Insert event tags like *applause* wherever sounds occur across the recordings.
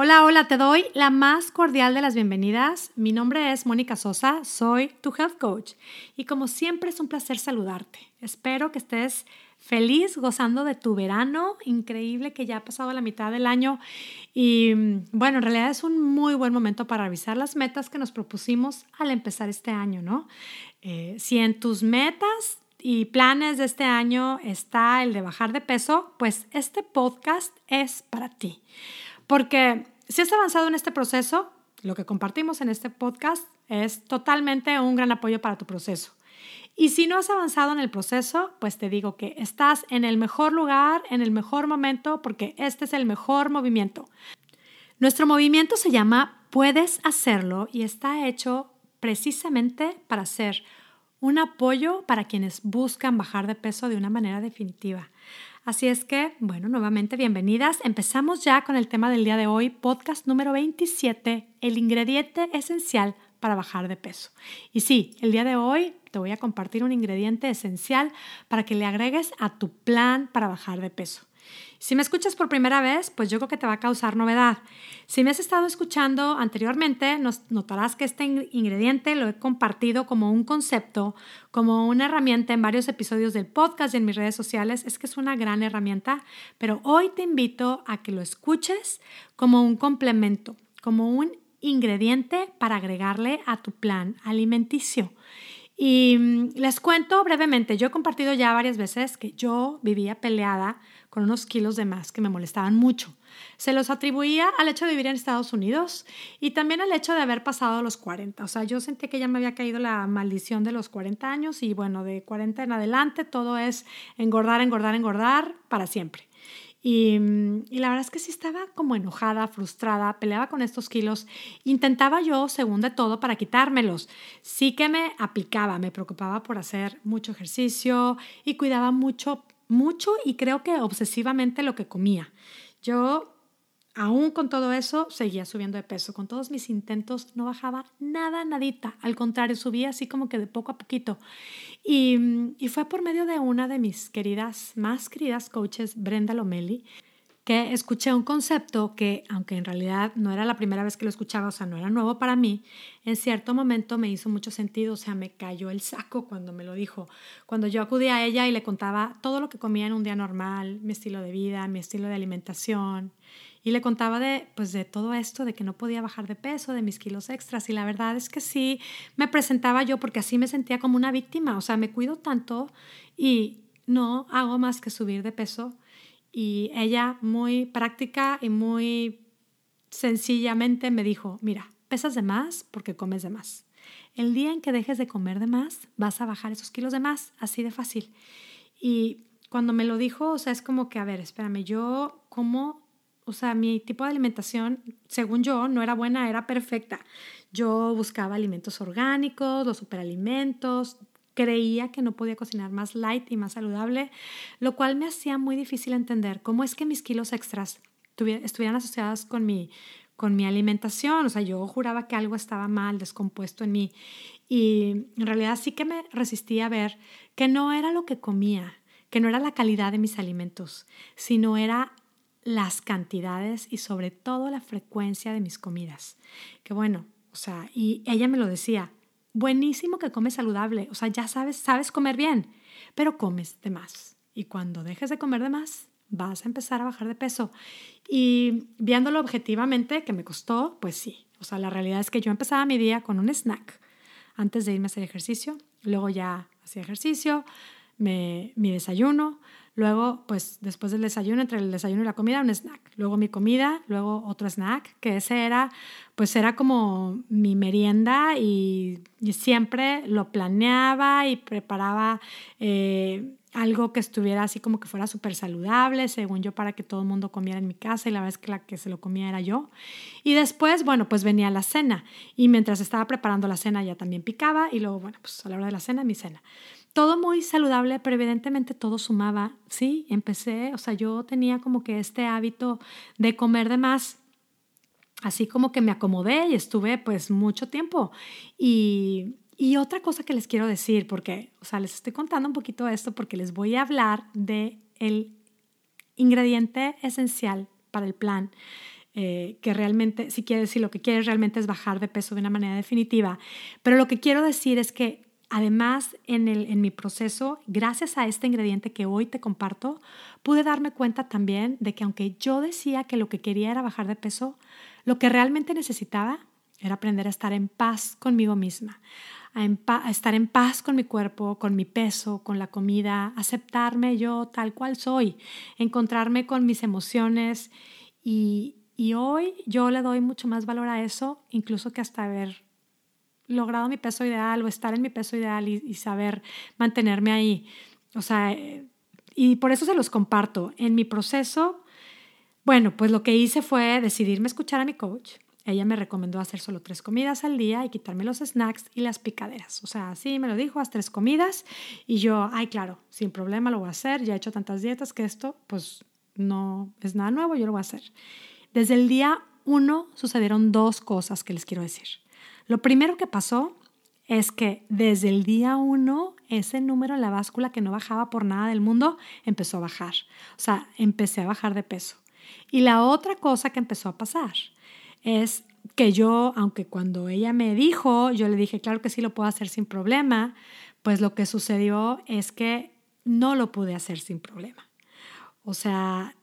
Hola, hola, te doy la más cordial de las bienvenidas. Mi nombre es Mónica Sosa, soy tu health coach y como siempre es un placer saludarte. Espero que estés feliz gozando de tu verano, increíble que ya ha pasado la mitad del año y bueno, en realidad es un muy buen momento para revisar las metas que nos propusimos al empezar este año, ¿no? Eh, si en tus metas y planes de este año está el de bajar de peso, pues este podcast es para ti. Porque si has avanzado en este proceso, lo que compartimos en este podcast es totalmente un gran apoyo para tu proceso. Y si no has avanzado en el proceso, pues te digo que estás en el mejor lugar, en el mejor momento, porque este es el mejor movimiento. Nuestro movimiento se llama Puedes hacerlo y está hecho precisamente para ser un apoyo para quienes buscan bajar de peso de una manera definitiva. Así es que, bueno, nuevamente bienvenidas. Empezamos ya con el tema del día de hoy, podcast número 27, el ingrediente esencial para bajar de peso. Y sí, el día de hoy te voy a compartir un ingrediente esencial para que le agregues a tu plan para bajar de peso. Si me escuchas por primera vez, pues yo creo que te va a causar novedad. Si me has estado escuchando anteriormente, notarás que este ingrediente lo he compartido como un concepto, como una herramienta en varios episodios del podcast y en mis redes sociales. Es que es una gran herramienta, pero hoy te invito a que lo escuches como un complemento, como un ingrediente para agregarle a tu plan alimenticio. Y mm, les cuento brevemente, yo he compartido ya varias veces que yo vivía peleada con unos kilos de más que me molestaban mucho. Se los atribuía al hecho de vivir en Estados Unidos y también al hecho de haber pasado los 40. O sea, yo sentí que ya me había caído la maldición de los 40 años y bueno, de 40 en adelante todo es engordar, engordar, engordar para siempre. Y, y, la verdad es que sí estaba como enojada, frustrada, peleaba con estos kilos. Intentaba yo, según de todo, para quitármelos. Sí que me aplicaba, me preocupaba por hacer mucho ejercicio y cuidaba mucho mucho y creo que obsesivamente lo que comía. Yo, aún con todo eso, seguía subiendo de peso. Con todos mis intentos no bajaba nada, nadita. Al contrario, subía así como que de poco a poquito. Y, y fue por medio de una de mis queridas, más queridas coaches, Brenda Lomeli, que escuché un concepto que, aunque en realidad no era la primera vez que lo escuchaba, o sea, no era nuevo para mí, en cierto momento me hizo mucho sentido, o sea, me cayó el saco cuando me lo dijo. Cuando yo acudí a ella y le contaba todo lo que comía en un día normal, mi estilo de vida, mi estilo de alimentación, y le contaba de, pues, de todo esto, de que no podía bajar de peso, de mis kilos extras, y la verdad es que sí me presentaba yo porque así me sentía como una víctima, o sea, me cuido tanto y no hago más que subir de peso y ella muy práctica y muy sencillamente me dijo, mira, pesas de más porque comes de más. El día en que dejes de comer de más, vas a bajar esos kilos de más, así de fácil. Y cuando me lo dijo, o sea, es como que, a ver, espérame, yo como, o sea, mi tipo de alimentación, según yo, no era buena, era perfecta. Yo buscaba alimentos orgánicos, los superalimentos, creía que no podía cocinar más light y más saludable, lo cual me hacía muy difícil entender cómo es que mis kilos extras estuvieran asociadas con mi, con mi alimentación. O sea, yo juraba que algo estaba mal, descompuesto en mí. Y en realidad sí que me resistía a ver que no era lo que comía, que no era la calidad de mis alimentos, sino era las cantidades y sobre todo la frecuencia de mis comidas. Que bueno, o sea, y ella me lo decía, buenísimo que comes saludable, o sea, ya sabes, sabes comer bien, pero comes de más. Y cuando dejes de comer de más, vas a empezar a bajar de peso. Y viéndolo objetivamente, que me costó, pues sí. O sea, la realidad es que yo empezaba mi día con un snack antes de irme a hacer ejercicio, luego ya hacía ejercicio, mi desayuno, luego pues después del desayuno, entre el desayuno y la comida, un snack, luego mi comida, luego otro snack, que ese era pues era como mi merienda y, siempre lo planeaba y preparaba eh, algo que estuviera así como que fuera súper saludable, según yo, para que todo el mundo comiera en mi casa y la verdad es que la que se lo comía era yo. Y después, bueno, pues venía la cena y mientras estaba preparando la cena ya también picaba y luego, bueno, pues a la hora de la cena, mi cena todo muy saludable, pero evidentemente todo sumaba. Sí, empecé, o sea, yo tenía como que este hábito de comer de más. Así como que me acomodé y estuve pues mucho tiempo. Y, y otra cosa que les quiero decir, porque, o sea, les estoy contando un poquito esto porque les voy a hablar de el ingrediente esencial para el plan eh, que realmente, si quieres, si lo que quieres realmente es bajar de peso de una manera definitiva. Pero lo que quiero decir es que además en, el, en mi proceso, gracias a este ingrediente que hoy te comparto, pude darme cuenta también de que aunque yo decía que lo que quería era bajar de peso, lo que realmente necesitaba era aprender a estar en paz conmigo misma, a, estar en paz con mi cuerpo, con mi peso, con la comida, aceptarme yo tal cual soy, encontrarme con mis emociones. Y, hoy yo le doy mucho más valor a eso, incluso que hasta haber logrado mi peso ideal o estar en mi peso ideal y, saber mantenerme ahí. O sea, y por eso se los comparto. En mi proceso, bueno, pues lo que hice fue decidirme escuchar a mi coach, ella me recomendó hacer solo tres comidas al día y quitarme los snacks y las picaderas. O sea, así me lo dijo, haz tres comidas. Y yo, ay, claro, sin problema lo voy a hacer. Ya he hecho tantas dietas que esto, pues, no es nada nuevo, yo lo voy a hacer. Desde el día uno sucedieron dos cosas que les quiero decir. Lo primero que pasó es que desde el día uno ese número en la báscula que no bajaba por nada del mundo empezó a bajar. O sea, empecé a bajar de peso. Y la otra cosa que empezó a pasar es que yo, aunque cuando ella me dijo, yo le dije, claro que sí lo puedo hacer sin problema, pues lo que sucedió es que no lo pude hacer sin problema. O sea,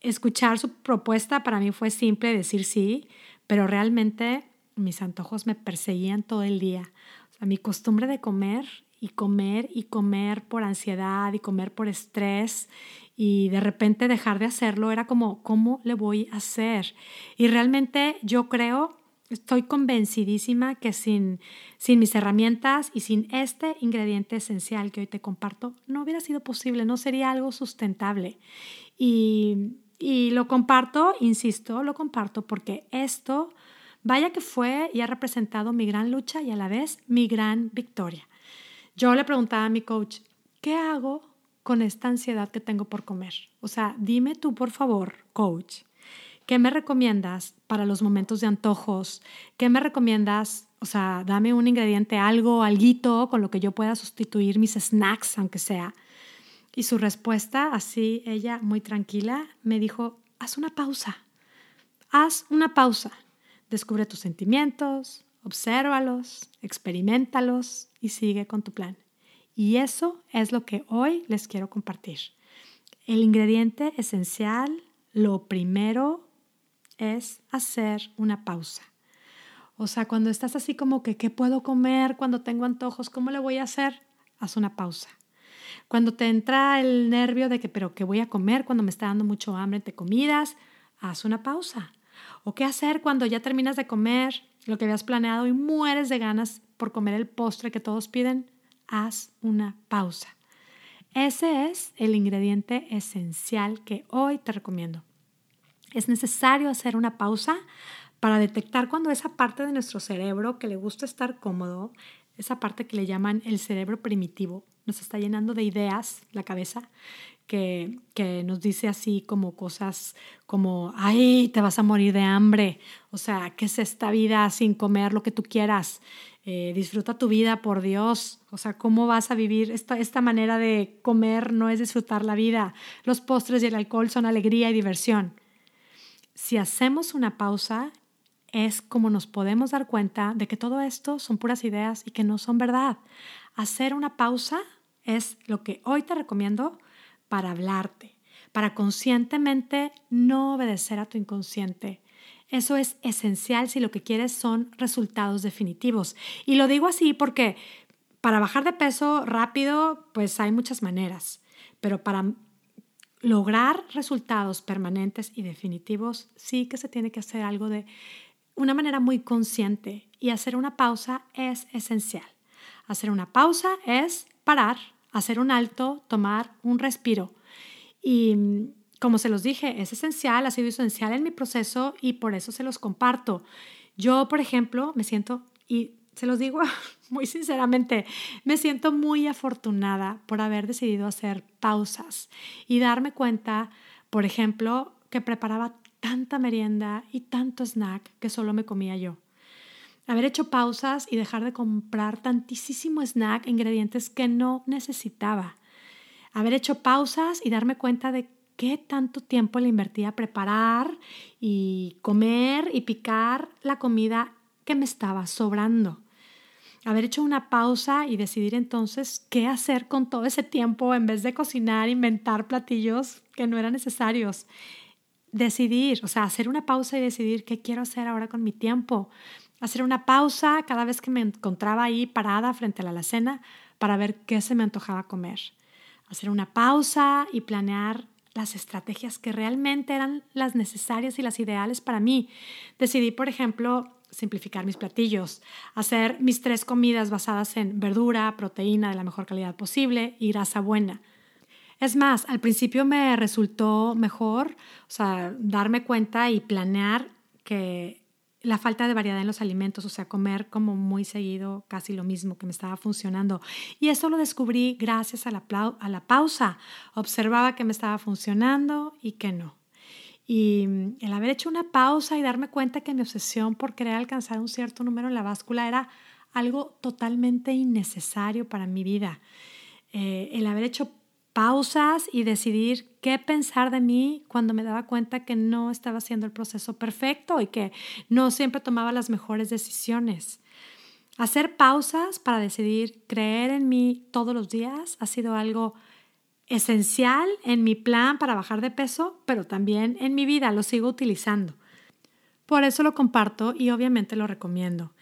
escuchar su propuesta para mí fue simple decir sí, pero realmente mis antojos me perseguían todo el día. O mi costumbre de comer y comer y comer por ansiedad y comer por estrés y de repente dejar de hacerlo era como, ¿cómo le voy a hacer? Y realmente yo creo, estoy convencidísima que sin, sin mis herramientas y sin este ingrediente esencial que hoy te comparto, no hubiera sido posible, no sería algo sustentable. Y, y lo comparto, insisto, lo comparto porque esto, vaya que fue y ha representado mi gran lucha y a la vez mi gran victoria. Yo le preguntaba a mi coach, ¿qué hago con esta ansiedad que tengo por comer. O sea, dime tú, por favor, coach, ¿qué me recomiendas para los momentos de antojos? ¿Qué me recomiendas? O sea, dame un ingrediente, algo, alguito con lo que yo pueda sustituir mis snacks, aunque sea. Y su respuesta, así ella muy tranquila, me dijo, haz una pausa. Haz una pausa. Descubre tus sentimientos, obsérvalos, experimentalos y sigue con tu plan. Y eso es lo que hoy les quiero compartir. El ingrediente esencial, lo primero es hacer una pausa. O sea, cuando estás así como que, ¿qué puedo comer cuando tengo antojos? ¿Cómo le voy a hacer? Haz una pausa. Cuando te entra el nervio de que, pero ¿qué voy a comer cuando me está dando mucho hambre entre comidas? Haz una pausa. ¿O qué hacer cuando ya terminas de comer lo que habías planeado y mueres de ganas por comer el postre que todos piden? haz una pausa. Ese es el ingrediente esencial que hoy te recomiendo. Es necesario hacer una pausa para detectar cuando esa parte de nuestro cerebro que le gusta estar cómodo, esa parte que le llaman el cerebro primitivo, nos está llenando de ideas la cabeza, que, que, nos dice así como cosas como, ay, te vas a morir de hambre, o sea, ¿qué es esta vida sin comer lo que tú quieras? Eh, disfruta tu vida, por Dios. O sea, ¿cómo vas a vivir? Esta, esta manera de comer no es disfrutar la vida. Los postres y el alcohol son alegría y diversión. Si hacemos una pausa, es como nos podemos dar cuenta de que todo esto son puras ideas y que no son verdad. Hacer una pausa es lo que hoy te recomiendo para hablarte, para conscientemente no obedecer a tu inconsciente, eso es esencial si lo que quieres son resultados definitivos. Y lo digo así porque para bajar de peso rápido, pues hay muchas maneras, pero para lograr resultados permanentes y definitivos, sí que se tiene que hacer algo de una manera muy consciente y hacer una pausa es esencial. Hacer una pausa es parar, hacer un alto, tomar un respiro. Y como se los dije, es esencial, ha sido esencial en mi proceso y por eso se los comparto. Yo, por ejemplo, me siento, y se los digo *laughs* muy sinceramente, me siento muy afortunada por haber decidido hacer pausas y darme cuenta, por ejemplo, que preparaba tanta merienda y tanto snack que solo me comía yo. Haber hecho pausas y dejar de comprar tantísimo snack, ingredientes que no necesitaba. Haber hecho pausas y darme cuenta de qué tanto tiempo le invertí a preparar y comer y picar la comida que me estaba sobrando. Haber hecho una pausa y decidir entonces qué hacer con todo ese tiempo en vez de cocinar, inventar platillos que no eran necesarios. Decidir, o sea, hacer una pausa y decidir qué quiero hacer ahora con mi tiempo. Hacer una pausa cada vez que me encontraba ahí parada frente a la alacena para ver qué se me antojaba comer. Hacer una pausa y planear las estrategias que realmente eran las necesarias y las ideales para mí. Decidí, por ejemplo, simplificar mis platillos, hacer mis tres comidas basadas en verdura, proteína de la mejor calidad posible y grasa buena. Es más, al principio me resultó mejor, o sea, darme cuenta y planear que la falta de variedad en los alimentos, o sea, comer como muy seguido casi lo mismo que me estaba funcionando. Y eso lo descubrí gracias a la, pausa. Observaba que me estaba funcionando y que no. Y el haber hecho una pausa y darme cuenta que mi obsesión por querer alcanzar un cierto número en la báscula era algo totalmente innecesario para mi vida. Eh, el haber hecho pausas y decidir qué pensar de mí cuando me daba cuenta que no estaba haciendo el proceso perfecto y que no siempre tomaba las mejores decisiones. Hacer pausas para decidir creer en mí todos los días ha sido algo esencial en mi plan para bajar de peso, pero también en mi vida, lo sigo utilizando. Por eso lo comparto y obviamente lo recomiendo.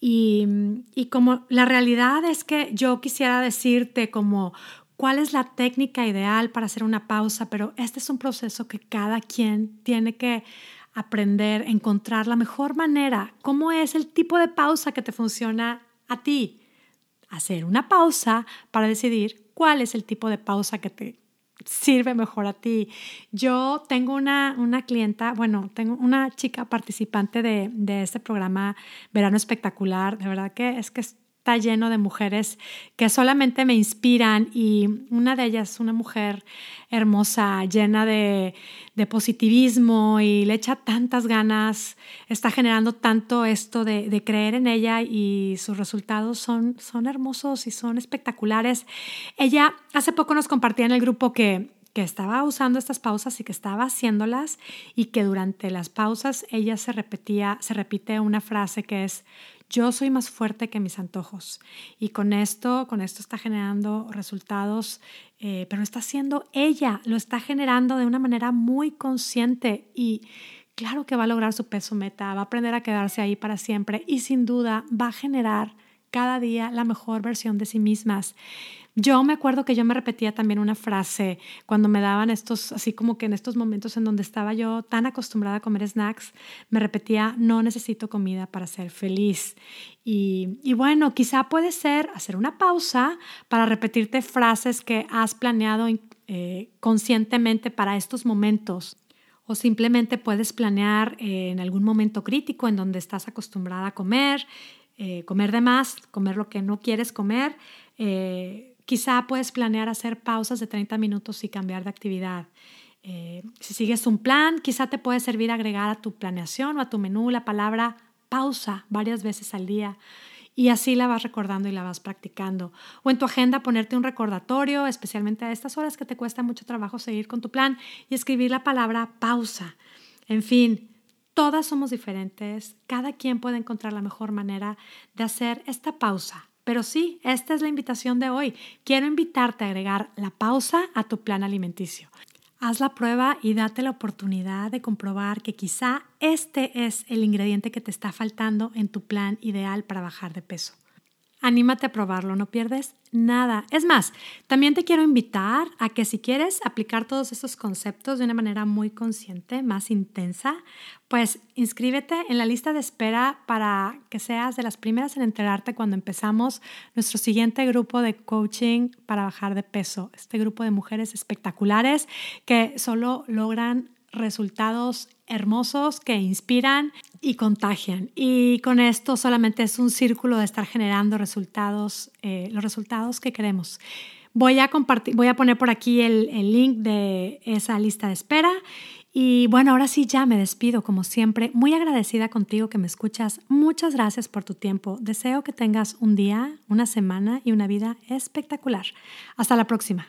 Y, y, como la realidad es que yo quisiera decirte como cuál es la técnica ideal para hacer una pausa, pero este es un proceso que cada quien tiene que aprender, encontrar la mejor manera, cómo es el tipo de pausa que te funciona a ti. Hacer una pausa para decidir cuál es el tipo de pausa que te sirve mejor a ti. Yo tengo una, una clienta, bueno, tengo una chica participante de, de este programa Verano Espectacular, de verdad que es que está lleno de mujeres que solamente me inspiran y una de ellas, una mujer hermosa, llena de, positivismo y le echa tantas ganas, está generando tanto esto de, creer en ella y sus resultados son, son hermosos y son espectaculares. Ella hace poco nos compartía en el grupo que que estaba usando estas pausas y que estaba haciéndolas y que durante las pausas ella se repetía, se repite una frase que es yo soy más fuerte que mis antojos. Y con esto, con esto está generando resultados, eh, pero está haciendo ella, lo está generando de una manera muy consciente y claro que va a lograr su peso meta, va a aprender a quedarse ahí para siempre y sin duda va a generar cada día la mejor versión de sí mismas. Yo me acuerdo que yo me repetía también una frase cuando me daban estos, así como que en estos momentos en donde estaba yo tan acostumbrada a comer snacks, me repetía, no necesito comida para ser feliz. Y, y bueno, quizá puede ser hacer una pausa para repetirte frases que has planeado eh, conscientemente para estos momentos o simplemente puedes planear eh, en algún momento crítico en donde estás acostumbrada a comer, eh, comer de más, comer lo que no quieres comer, Quizá puedes planear hacer pausas de 30 minutos y cambiar de actividad. Eh, si sigues un plan, quizá te puede servir agregar a tu planeación o a tu menú la palabra pausa varias veces al día y así la vas recordando y la vas practicando. O en tu agenda ponerte un recordatorio, especialmente a estas horas que te cuesta mucho trabajo seguir con tu plan y escribir la palabra pausa. En fin, todas somos diferentes, cada quien puede encontrar la mejor manera de hacer esta pausa pero sí, esta es la invitación de hoy. Quiero invitarte a agregar la pausa a tu plan alimenticio. Haz la prueba y date la oportunidad de comprobar que quizá este es el ingrediente que te está faltando en tu plan ideal para bajar de peso. Anímate a probarlo, no pierdes nada. Es más, también te quiero invitar a que si quieres aplicar todos estos conceptos de una manera muy consciente, más intensa, pues inscríbete en la lista de espera para que seas de las primeras en enterarte cuando empezamos nuestro siguiente grupo de coaching para bajar de peso. Este grupo de mujeres espectaculares que solo logran resultados hermosos que inspiran y contagian. Y con esto solamente es un círculo de estar generando resultados, eh, los resultados que queremos. Voy a compartir, voy a poner por aquí el, el link de esa lista de espera. Y bueno, ahora sí ya me despido como siempre, muy agradecida contigo que me escuchas. Muchas gracias por tu tiempo. Deseo que tengas un día, una semana y una vida espectacular. Hasta la próxima.